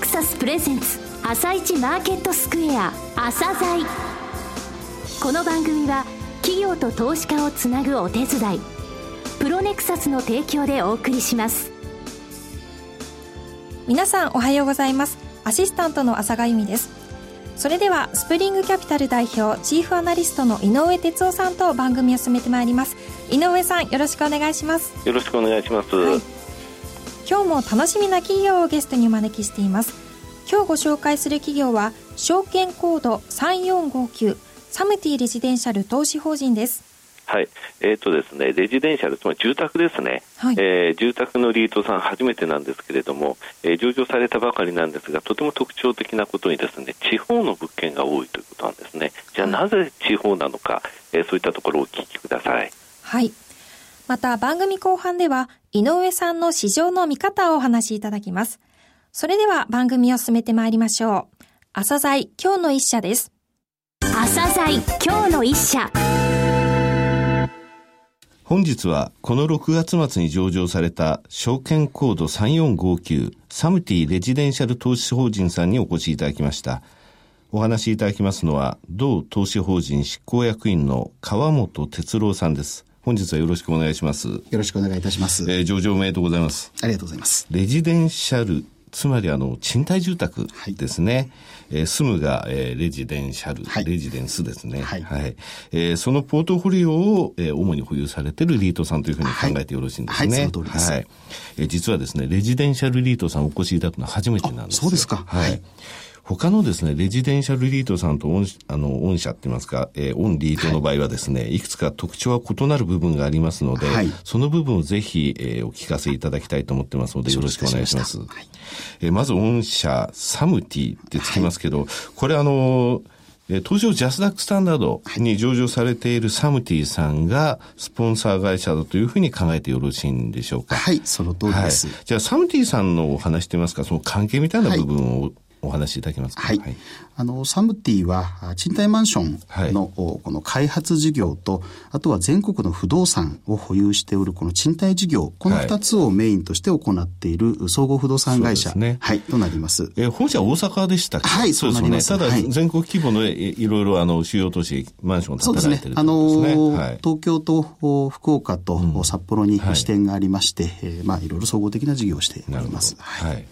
クサスプレゼンツ朝一マーケットスクエア朝鮮。この番組は企業と投資家をつなぐお手伝いプロネクサスの提供でお送りします。皆さんおはようございます。アシスタントの朝賀由美です。それではスプリングキャピタル代表チーフアナリストの井上哲夫さんと番組を進めてまいります。井上さんよろしくお願いします。よろしくお願いします、はい、今日も楽しみな企業をゲストにお招きしています今日ご紹介する企業は証券コード3459サムティレジデンシャル投資法人ですはい、えーとですね、レジデンシャル、つまり住宅ですね、はい、えー、住宅のリートさん、初めてなんですけれども、えー、上場されたばかりなんですが、とても特徴的なことにですね、地方の物件が多いということなんですね。じゃあ、なぜ地方なのか、えー、そういったところをお聞きください。はい。また、番組後半では、井上さんの市場の見方をお話しいただきます。それでは、番組を進めてまいりましょう。朝鮮今日の一社です。朝鮮今日の一社。本日はこの6月末に上場された証券コード3459サムティレジデンシャル投資法人さんにお越しいただきました。お話しいただきますのは、同投資法人執行役員の川本哲郎さんです。本日はよろしくお願いします。よろしくお願いいたします。えー、上場おめでとうございます。ありがとうございます。レジデンシャルつまりあの賃貸住宅ですね、はい、えー、住むが、えー、レジデンシャル、はい、レジデンスですね、はい、はい、えー、そのポートフォリオを、えー、主に保有されているリートさんというふうに考えてよろしいんですね。はい、はい、その通りです。はい、えー、実はですね、レジデンシャルリートさんお越しいただくのは初めてなんですそうですか。はい。他のですね、レジデンシャルリートさんと御あの御社って言いますか、えー、オンリートの場合はですね、はい、いくつか特徴は異なる部分がありますので、はい、その部分をぜひ、えー、お聞かせいただきたいと思ってますので、よろしくお願いします。まはい、えー、まず御社、サムティってつきますけど、これあの東証ジャスダックスタンダードに上場されているサムティさんがスポンサー会社だというふうに考えてよろしいんでしょうか？はい、その通りです。はい、じゃあサムティさんのお話といいますか、その関係みたいな部分をお話しいただけますか？はい。はい、あの、サムティは、賃貸マンションの、はい、この開発事業と、あとは全国の不動産を保有しておるこの賃貸事業、この二つをメインとして行っている総合不動産会社、ね、はい、となります。えー、本社大阪でしたっけ？はい、そうですね。ただ、全国規模のいろいろ、あの、主要都市、マンション建てられてる、ね、あの、はい、東京と福岡と札幌に支店がありまして、うん、えー、まあ、いろいろ総合的な事業をしております。はい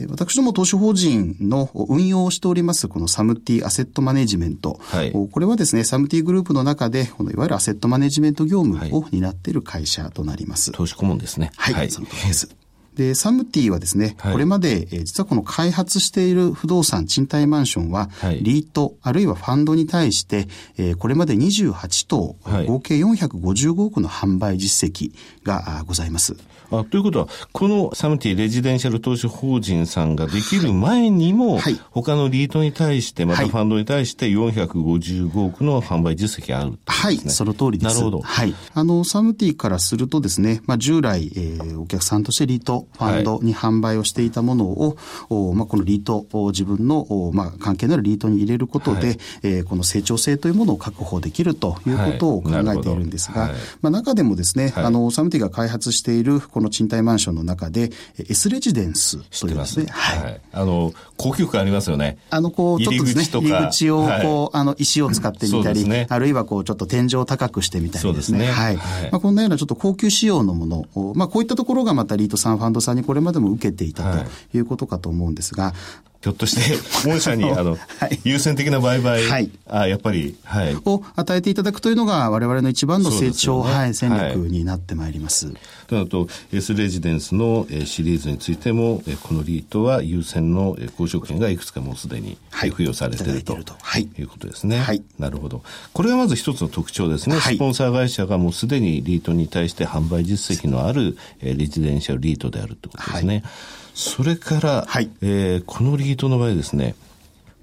で私ども投資法人の運用をしております、このサムティアセットマネジメント。はい、これはですね、サムティグループの中で、このいわゆるアセットマネジメント業務を担っている会社となります。投資顧問ですね。はい、はい、その通りです。で、サムティはですね、はい、これまで、えー、実はこの開発している不動産、賃貸マンションは、はい、リート、あるいはファンドに対して、えー、これまで28棟、はい、合計455億の販売実績がございます。あということは、このサムティレジデンシャル投資法人さんができる前にも、はい、他のリートに対して、またファンドに対して455億の販売実績がある、ね、はい、その通りです。なるほど。はい。あの、サムティからするとですね、まあ、従来、えー、お客さんとしてリート、ファンドに販売をしていたものを、はい、まあ、このリート、自分の、まあ、関係のあるリートに入れることで、はい、えー、この成長性というものを確保できるということを考えているんですが、はい、まあ、中でもですね、あの、サムティが開発しているこの賃貸マンションの中で、S レジデンスというですね。はい。あの、高級感ありますよね。あの、こう、ちょっとですね、入り口を、こう、あの、石を使ってみたり、ね、あるいはこう、ちょっと天井を高くしてみたりですね。はい。まあ、こんなようなちょっと高級仕様のものを、まあ、こういったところがまたリートさん、ファンドさんにこれまでも受けていたということかと思うんですが、ひょっとして、御社に、あの、はい、優先的な売買、はい、あやっぱり、はい。を与えていただくというのが、我々の一番の成長、ね、はい、戦略になってまいります。はい、となると、S レジデンスのシリーズについても、このリートは優先の交渉権がいくつかもうすでに付与されていると、はい、いうことですね。はい。なるほど。これがまず一つの特徴ですね。スポンサー会社がもうすでにリートに対して販売実績のあるレジデンシャルリートであるということですね。はいそれから、はい、えー、このリートの場合ですね、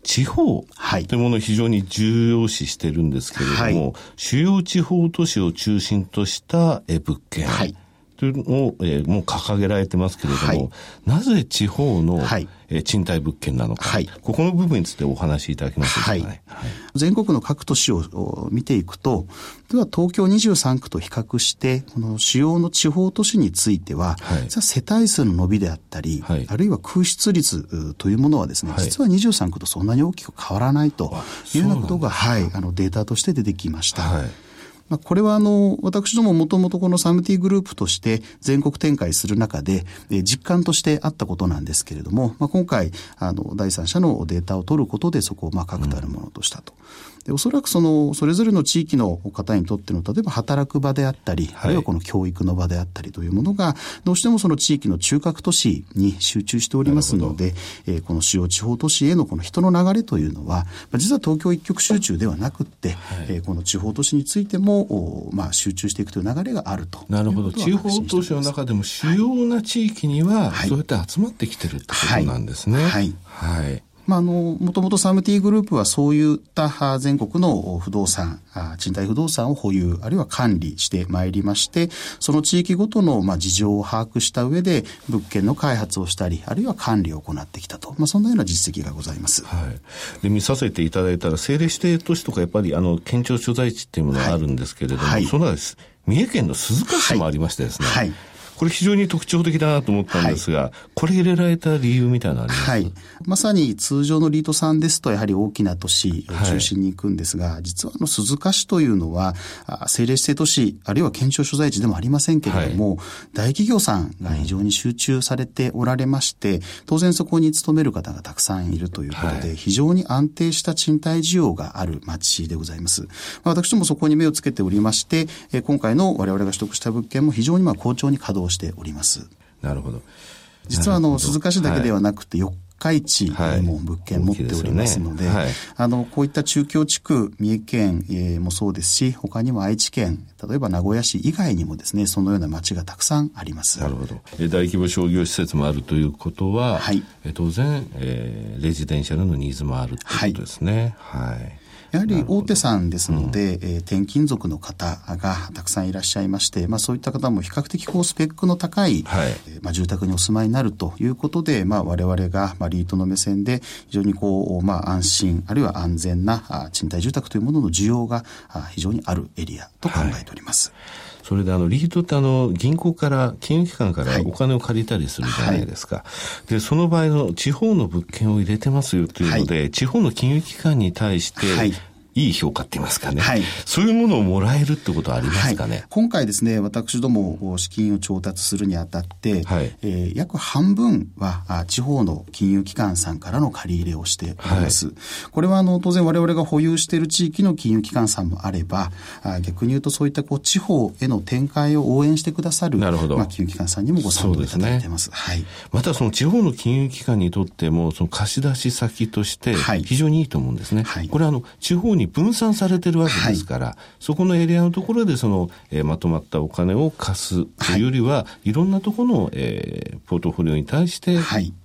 地方とい。うものを非常に重要視してるんですけれども、はい、主要地方都市を中心とした物件、はい、というのを、えー、もう掲げられてますけれども、はい、なぜ地方の、はい。え賃貸物件なのか、はい、ここの部分についてお話しいただけますか、ね、はい、全国の各都市を見ていくと、では東京23区と比較して、この主要の地方都市については、はい、世帯数の伸びであったり、はい、あるいは空室率というものはですね、実は23区とそんなに大きく変わらないというようなことが、はい、あのデータとして出てきました。はいまあ、これはあの、私どももともとこのサムティグループとして全国展開する中で、え実感としてあったことなんですけれども、まあ、今回、あの、第三者のデータを取ることでそこをまあ確たるものとしたと。でおそらくその、それぞれの地域の方にとっての、例えば働く場であったり、はい、あるいはこの教育の場であったりというものが、どうしてもその地域の中核都市に集中しておりますので、えー、この主要地方都市へのこの人の流れというのは、まあ、実は東京一極集中ではなくって、はい、えー、この地方都市についても、おまあ、集中していくという流れがあるとなるほど。地方都市の中でも主要な地域には、そうやって集まってきてるってことなんですね。はい。はい。まあ、あの、もともとサムティグループはそういった全国の不動産、賃貸不動産を保有、あるいは管理してまいりまして、その地域ごとのまあ事情を把握した上で、物件の開発をしたり、あるいは管理を行ってきたと。まあ、そんなような実績がございます。はい。で、見させていただいたら、政令指定都市とかやっぱり、あの、県庁所在地っていうものがあるんですけれども、はい、その中です。三重県の鈴鹿市もありましてですね。はい、はいこれ非常に特徴的だなと思ったんですが、はい、これ入れられた理由みたいなのあります？はい。まさに通常のリートさんですと、やはり大きな都市を中心に行くんですが、はい、実はあの鈴鹿市というのは、政令指定都市、あるいは県庁所在地でもありませんけれども、はい、大企業さんが非常に集中されておられまして、当然そこに勤める方がたくさんいるということで、非常に安定した賃貸需要がある町でございます。まあ、私どもそこに目をつけておりまして、今回の我々が取得した物件も非常にまあ好調に稼働しております。なるほど。実はあの、鈴鹿市だけではなくて、四日市にも物件持っておりますので、はいでねはい、あの、こういった中京地区、三重県、えー、もそうですし、他にも愛知県、例えば名古屋市以外にもですね、そのような町がたくさんあります。なるほど。大規模商業施設もあるということは、はい、当然、えー、レジデンシャルのニーズもあるということですね。はい、はいやはり大手さんですので、うん、えー、転勤族の方がたくさんいらっしゃいまして、まあ、そういった方も比較的こうスペックの高い、はい、えー、まあ、住宅にお住まいになるということで、まあ、我々が、まあ、リートの目線で非常にこう、まあ、安心あるいは安全なあ賃貸住宅というものの需要があ非常にあるエリアと考えております。はいそれであの、リートってあの、銀行から、金融機関からお金を借りたりするじゃないですか。はい、で、その場合の地方の物件を入れてますよというので、はい、地方の金融機関に対して、いい評価って言いますかね。はい。そういうものをもらえるってことはありますかね。はい、今回ですね、私ども資金を調達するにあたって、はい、えー、約半分は地方の金融機関さんからの借り入れをしております。はい、これはあの当然我々が保有している地域の金融機関さんもあれば、あ逆に言うとそういったこう地方への展開を応援してくださるなるほど、まあ、金融機関さんにもご賛同いただいてます。すね、はい。またその地方の金融機関にとっても、その貸し出し先として非常にいいと思うんですね。はい、これはあの地方に分散されてるわけですから、はい、そこのエリアのところでその、えー、まとまったお金を貸すというよりは、はい、いろんなところの、えー、ポートフォリオに対して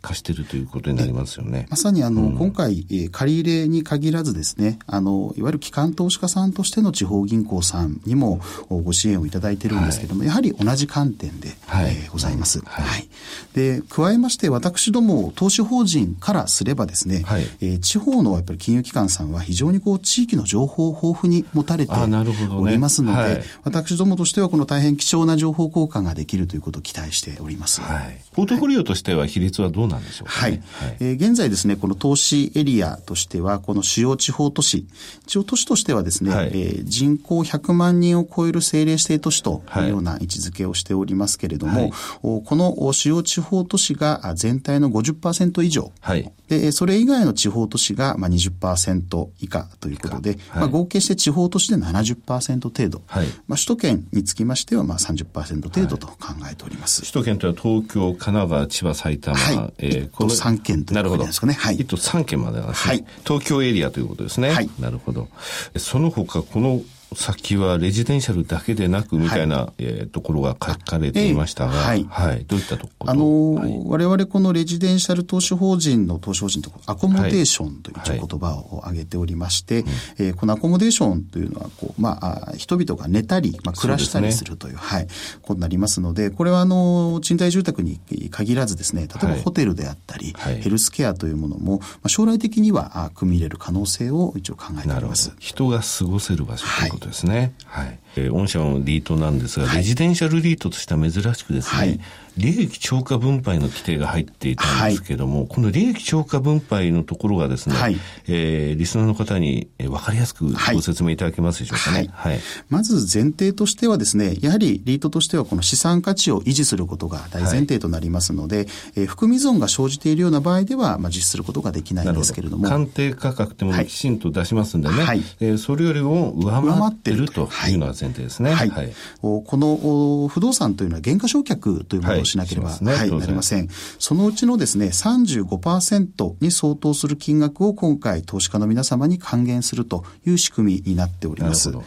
貸してるということになりますよね。まさにあの、うん、今回、えー、借り入れに限らずですね、あの、いわゆる機関投資家さんとしての地方銀行さんにもご支援をいただいてるんですけども、はい、やはり同じ観点で、はい、えー、ございます。はい。はい、で、加えまして、私ども投資法人からすればですね、はい、えー、地方のやっぱり金融機関さんは非常にこう地域の情報を豊富に持たれておりますので、ねはい、私どもとしてはこの大変貴重な情報交換ができるということを期待しております。はい、ポートフォリオとしては比率はどうなんでしょうか、ね、はい、はい、えー、現在ですね、この投資エリアとしては、この主要地方都市、地方都市としてはですね、はい、えー、人口100万人を超える政令指定都市とい。うような位置づけをしておりますけれども、はい、この主要地方都市が全体の50%以上、はい、で、それ以外の地方都市がまあ20%以下ということで、はい、まあ合計して地方都市で70%程度、はい、まあ首都圏につきましてはまあ30%程度と考えております。首都圏というのは東京、神奈川、千葉、埼玉、はい、えー、この3県ということですかね。はい。1都3県までは、ね、はい。東京エリアということですね。はい。なるほど。その他、この先はレジデンシャルだけでなくみたいな、はい、えー、ところが書かれていましたが、はい、はい、どういったところ？あの、はい、我々このレジデンシャル投資法人の投資法人とアコモデーションという言葉を挙げておりまして、はい、えー、このアコモデーションというのはこう、まあ、人々が寝たり、まあ、暮らしたりするという、うね、はい、ことになりますので、これはあの、賃貸住宅に限らずですね、例えばホテルであったり、ヘルスケアというものも、まあ、将来的には組み入れる可能性を一応考えております。人が過ごせる場所ということですね。はい。えー、御社のリートなんですが、レジデンシャルリートとしては珍しくですね、はい。利益超過分配の規定が入っていたんですけども、はい、この利益超過分配のところがですね、はい、えー、リスナーの方に分かりやすくご説明いただけますでしょうかね。はい。まず前提としてはですね、やはりリートとしてはこの資産価値を維持することが大前提となりますので、はい、えー、含み損が生じているような場合では、まあ、実施することができないんですけれども。鑑定価格ってものきちんと出しますんでね、はい、えー、それよりも上回ってるというのが前提ですね。はい。はい、この不動産というのは減価償却というものをしなければ、はいはい、なりません。そのうちのですね、35%に相当する金額を今回投資家の皆様に還元するという仕組みになっております。はい、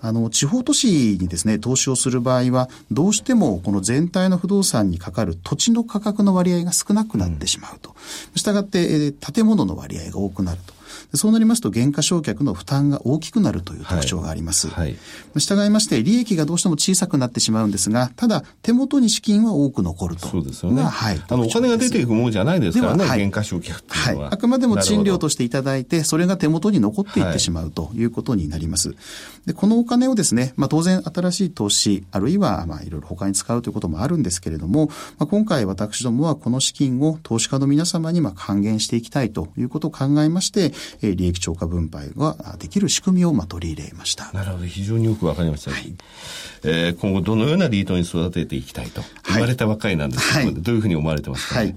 あの、地方都市にですね、投資をする場合は、どうしてもこの全体の不動産にかかる土地の価格の割合が少なくなってしまうと。うん、したがって、建物の割合が多くなると。そうなりますと、減価償却の負担が大きくなるという特徴があります。はい。従いまして、利益がどうしても小さくなってしまうんですが、ただ、手元に資金は多く残ると。そうですよね。はい。あの、お金が出ていくものじゃないですからね、減価償却っていうのは。はい。あくまでも賃料としていただいて、それが手元に残っていってしまうということになります。で、このお金をですね、まあ当然新しい投資、あるいは、まあいろいろ他に使うということもあるんですけれども、まあ今回私どもはこの資金を投資家の皆様にまあ還元していきたいということを考えまして、えー、利益超過分配ができる仕組みをまあ取り入れました。なるほど。非常によくわかりました。はい、えー、今後どのようなリードに育てていきたいと。生まれたばかりなんですけど、はい、どういうふうに思われてますか、ね、はい、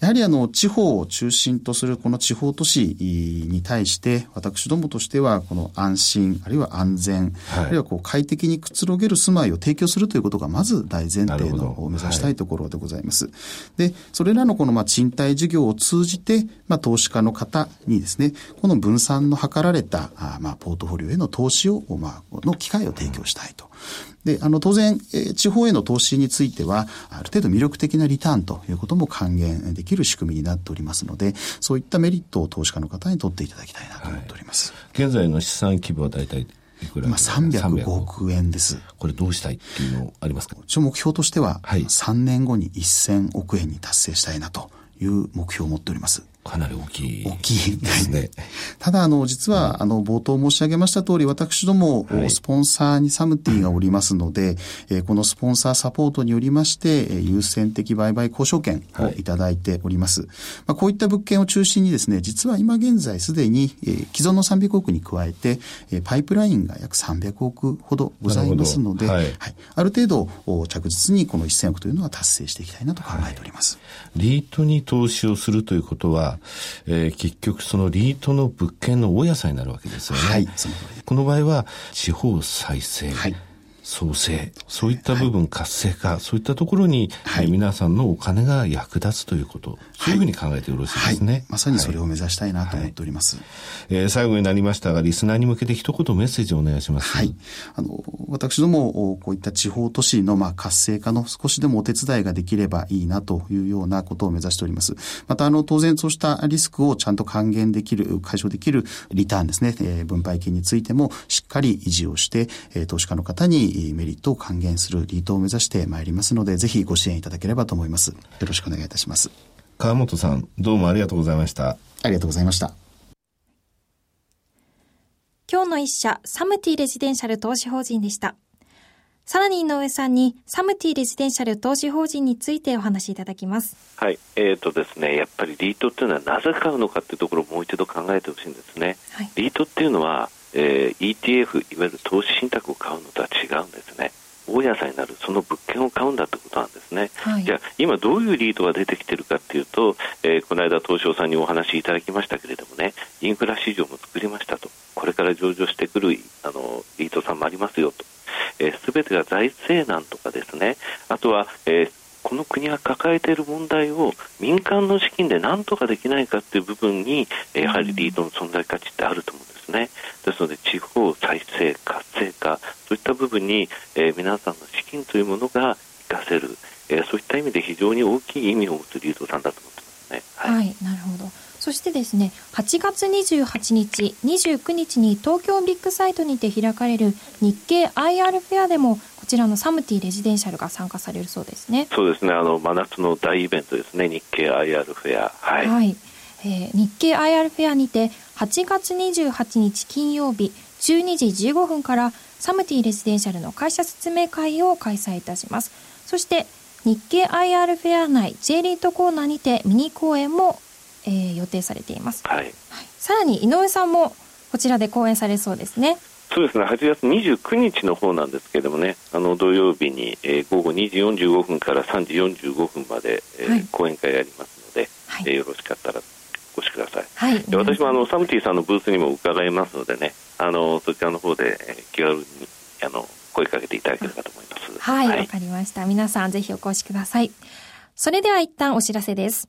やはりあの、地方を中心とするこの地方都市に対して、私どもとしては、この安心、あるいは安全、はい、あるいはこう快適にくつろげる住まいを提供するということが、まず大前提のを目指したいところでございます。はい、で、それらのこのまあ賃貸事業を通じて、まあ投資家の方にですね、この分散の図られた、あまあポートフォリオへの投資を、まあ、の機会を提供したいと。で、あの、当然、え地方への投資については、ある程度魅力的なリターンということも還元できる仕組みになっておりますので、そういったメリットを投資家の方に取っていただきたいなと思っております。はい、現在の資産規模は大体いくら今305億円です。これどうしたいっていうのありますか？一応目標としては、はい、3年後に1000億円に達成したいなという目標を持っております。かなり大きい。大きいですね。ただ、あの、実は、あの、冒頭申し上げました通り、私ども、スポンサーにサムティがおりますので、えこのスポンサーサポートによりまして、え優先的売買交渉権をいただいております。まあ、こういった物件を中心にですね、実は今現在すでに、え既存の300億に加えて、えパイプラインが約300億ほどございますので、はい、はい、ある程度、着実にこの1000億というのは達成していきたいなと考えております。はい、リートに投資をするということは、えー、結局そのリートの物件の大家さんになるわけですよね。はい、この場合は地方再生、はい、創生、そういった部分、活性化、そういったところに、はい、皆さんのお金が役立つということ、そういうふうに考えてよろしいですね。はい、まさにそれを目指したいなと思っております。はい、えー、最後になりましたが、リスナーに向けて一言メッセージをお願いします。はい。あの、私ども、こういった地方都市の、まあ、活性化の少しでもお手伝いができればいいなというようなことを目指しております。また、あの、当然そうしたリスクをちゃんと還元できる、解消できるリターンですね、えー、分配金についてもしっかり維持をして、えー、投資家の方にメリットを還還元するリートを目指してまいりますので、ぜひご支援いただければと思います。よろしくお願いいたします。川本さん、どうもありがとうございました。ありがとうございました。今日の一社、サムティレジデンシャル投資法人でした。さらに井上さんにサムティレジデンシャル投資法人についてお話しいただきます。はい、えーとですね、やっぱりリートっていうのはなぜ買うのかっていうところをもう一度考えてほしいんですね。はい、リートっていうのは、えー、ETF いわゆる投資信託を買うのとは違うんですね。大家さんになるその物件を買うんだってことなんですね、はい、じゃあ今どういうリートが出てきてるかっていうと、えー、この間東証さんにお話しいただきましたけれどもねインフラ市場も作りましたと。これから上場してくるあのリートさんもありますよと、えー、全てが財政難とかですね。あとは、えーこの国が抱えている問題を民間の資金で何とかできないかという部分に、やはりリードの存在価値ってあると思うんですね。ですので、地方再生、活性化、そういった部分に、えー、皆さんの資金というものが活かせる、えー、そういった意味で非常に大きい意味を持つリードさんだと思ってますね。はい、はい、なるほど。そしてですね、8月28日、29日に東京ビッグサイトにて開かれる日経 IR フェアでも、こちらのサムティレジデンシャルが参加されるそうですね。そうですね、あの真夏の大イベントですね、日経 IR フェア。はい。はい、えー、日経 IR フェアにて、8月28日金曜日、12時15分からサムティレジデンシャルの会社説明会を開催いたします。そして日経 IR フェア内 J リートコーナーにてミニ公演もえー、予定されています、はい、はい、さらに井上さんもこちらで講演されそうですねそうですね。8月29日の方なんですけれどもね。あの土曜日に、えー、午後2時45分から3時45分まで、えー、はい、講演会やりますので、はい、えー、よろしかったらお越しください、はい、で私もあのサムティさんのブースにも伺いますのでね。あのそちらの方で、えー、気軽にあの声かけていただければと思います。はいわ、はい、かりました。皆さんぜひお越しください。それでは一旦お知らせです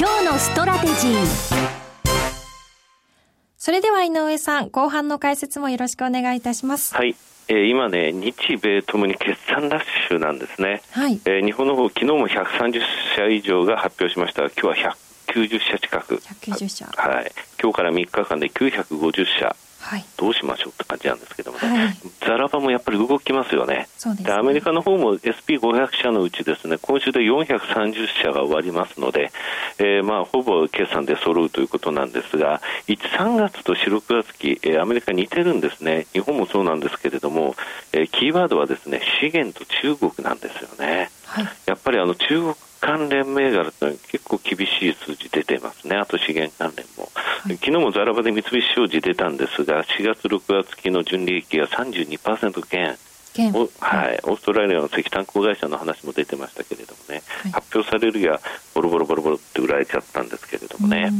今日のストラテジー。それでは井上さん後半の解説もよろしくお願いいたします。はい。えー、今ね、日米ともに決算ラッシュなんですね、はい。えー、日本の方昨日も130社以上が発表しました。が、今日は190社近く、190社はい、今日から3日間で950社、はい、どうしましょうって感じなんですけどもね、はい、ザラバもやっぱり動きますよね。で、ね、アメリカの方も SP500 社のうちですね、今週で430社が終わりますので、えー、まあ、ほぼ決算で揃うということなんですが、1、3月と4、6月期、えー、アメリカ似てるんですね。日本もそうなんですけれども、えー、キーワードはですね、資源と中国なんですよね。はい、やっぱりあの中国関連銘柄というのは結構厳しい数字出てますね、あと資源関連も。はい、昨日もザラバで三菱商事出たんですが、4月、6月期の純利益が32%減。おはい、オーストラリアの石炭鉱会社の話も出てましたけれどもね、はい、発表されるやボロボロボロボロって売られちゃったんですけれどもね、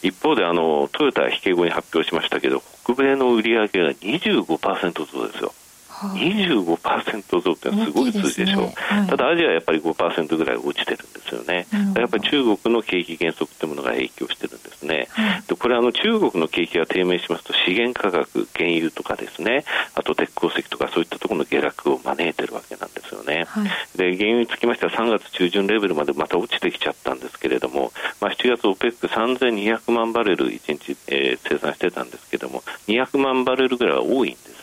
一方であのトヨタは引け後に発表しましたけど、北米の売り上げが25%増ですよ。25%増ってのはすごい数字でしょう、ね。はい、ただアジアはやっぱり5%ぐらい落ちてるんですよね、やっぱり中国の景気減速というものが影響してるんですね、はい、でこれあの中国の景気が低迷しますと資源価格、原油とかですね、あと鉄鉱石とかそういったところの下落を招いてるわけなんですよね、はい、で原油につきましては3月中旬レベルまでまた落ちてきちゃったんですけれども、まあ、7月 OPEC3200 万バレル1日、えー、生産してたんですけれども、200万バレルぐらいは多いんですね。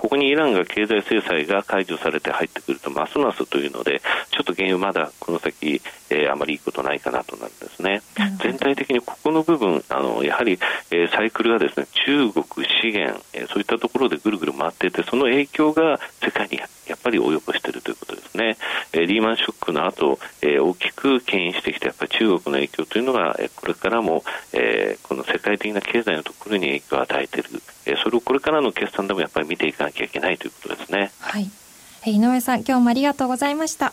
ここにイランが経済制裁が解除されて入ってくるとますますというのでちょっと原油まだこの先、えー、あまりいいことないかなとなるんですね、全体的にここの部分あのやはり、えー、サイクルがですね中国資源、えー、そういったところでぐるぐる回っていてその影響が世界にやっぱり及ぼしているということですね、えー、リーマンショックの後、えー、大きく牽引してきたやっぱり中国の影響というのが、えー、これからも、えー、この世界的な経済のところに影響を与えている、えー、それをこれからの決算でもやっぱり見ていかなきゃいけないということですね。はい。井上さん、今日もありがとうございました。